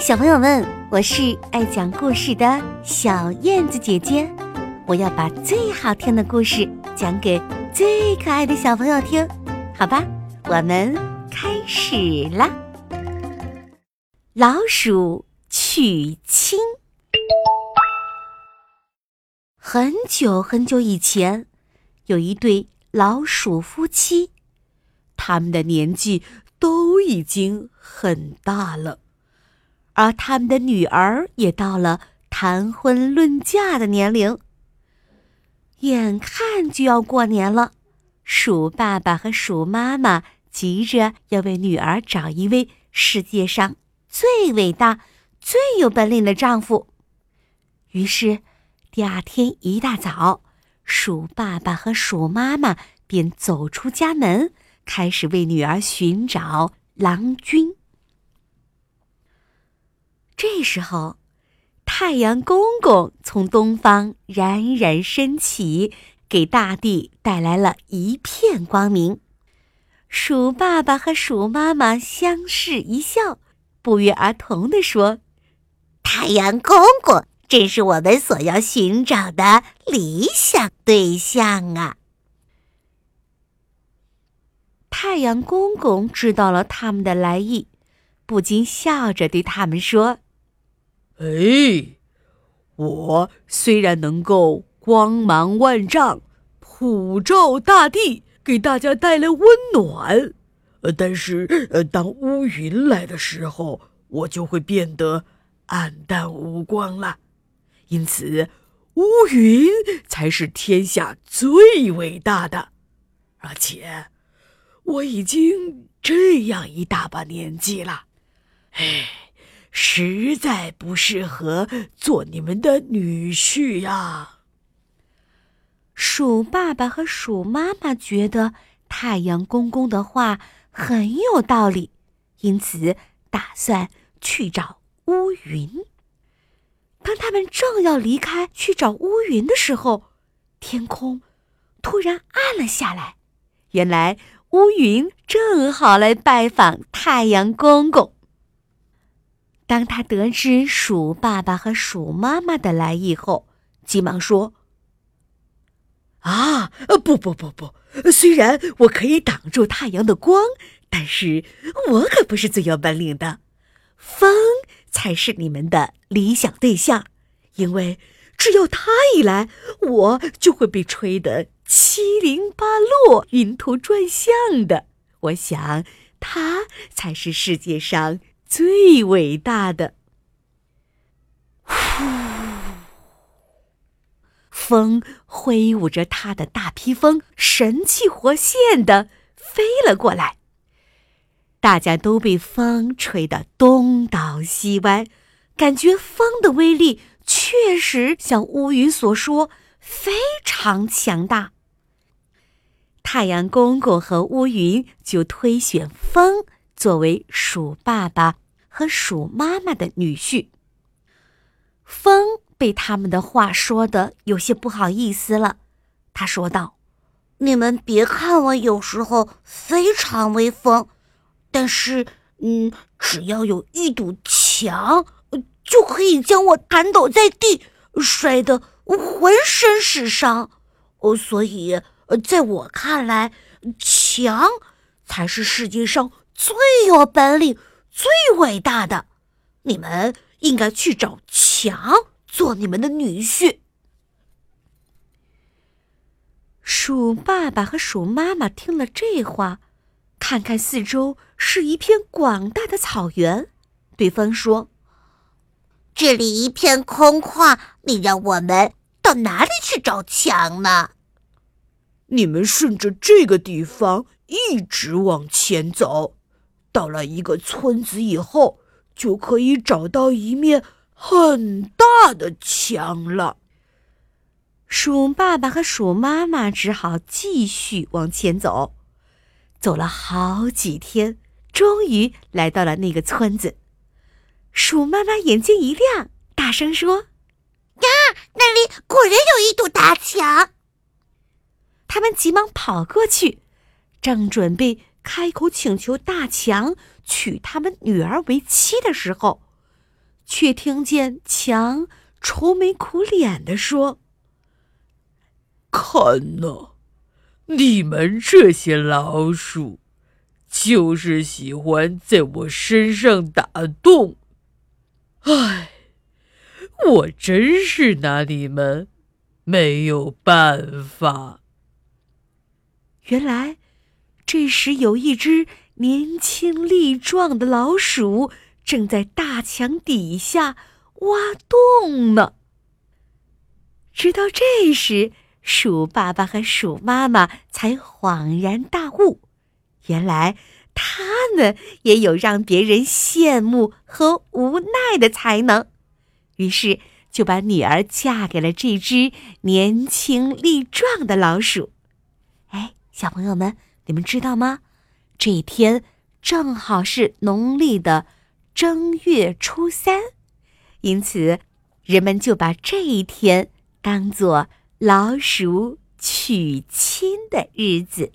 小朋友们，我是爱讲故事的小燕子姐姐，我要把最好听的故事讲给最可爱的小朋友听，好吧？我们开始啦！老鼠娶亲。很久很久以前，有一对老鼠夫妻，他们的年纪都已经很大了。而他们的女儿也到了谈婚论嫁的年龄。眼看就要过年了，鼠爸爸和鼠妈妈急着要为女儿找一位世界上最伟大、最有本领的丈夫。于是，第二天一大早，鼠爸爸和鼠妈妈便走出家门，开始为女儿寻找郎君。这时候，太阳公公从东方冉冉升起，给大地带来了一片光明。鼠爸爸和鼠妈妈相视一笑，不约而同地说：“太阳公公正是我们所要寻找的理想对象啊！”太阳公公知道了他们的来意，不禁笑着对他们说。哎，我虽然能够光芒万丈，普照大地，给大家带来温暖，呃，但是呃，当乌云来的时候，我就会变得暗淡无光了。因此，乌云才是天下最伟大的。而且，我已经这样一大把年纪了，哎。实在不适合做你们的女婿呀。鼠爸爸和鼠妈妈觉得太阳公公的话很有道理，因此打算去找乌云。当他们正要离开去找乌云的时候，天空突然暗了下来。原来乌云正好来拜访太阳公公。当他得知鼠爸爸和鼠妈妈的来意后，急忙说：“啊，不不不不！虽然我可以挡住太阳的光，但是我可不是最有本领的。风才是你们的理想对象，因为只要他一来，我就会被吹得七零八落、晕头转向的。我想，他才是世界上……”最伟大的，呼！风挥舞着他的大披风，神气活现的飞了过来。大家都被风吹得东倒西歪，感觉风的威力确实像乌云所说，非常强大。太阳公公和乌云就推选风。作为鼠爸爸和鼠妈妈的女婿，风被他们的话说的有些不好意思了。他说道：“你们别看我有时候非常威风，但是，嗯，只要有一堵墙，就可以将我弹倒在地，摔得浑身是伤。哦，所以，在我看来，墙才是世界上。”最有本领、最伟大的，你们应该去找强做你们的女婿。鼠爸爸和鼠妈妈听了这话，看看四周是一片广大的草原，对方说：“这里一片空旷，你让我们到哪里去找强呢？”你们顺着这个地方一直往前走。到了一个村子以后，就可以找到一面很大的墙了。鼠爸爸和鼠妈妈只好继续往前走，走了好几天，终于来到了那个村子。鼠妈妈眼睛一亮，大声说：“呀，那里果然有一堵大墙！”他们急忙跑过去，正准备。开口请求大强娶他们女儿为妻的时候，却听见强愁眉苦脸地说：“看呐，你们这些老鼠，就是喜欢在我身上打洞。唉，我真是拿你们没有办法。”原来，这时有一只年轻力壮的老鼠正在大墙底下挖洞呢。直到这时，鼠爸爸和鼠妈妈才恍然大悟：原来他们也有让别人羡慕和无奈的才能。于是，就把女儿嫁给了这只年轻力壮的老鼠。哎。小朋友们，你们知道吗？这一天正好是农历的正月初三，因此人们就把这一天当做老鼠娶亲的日子。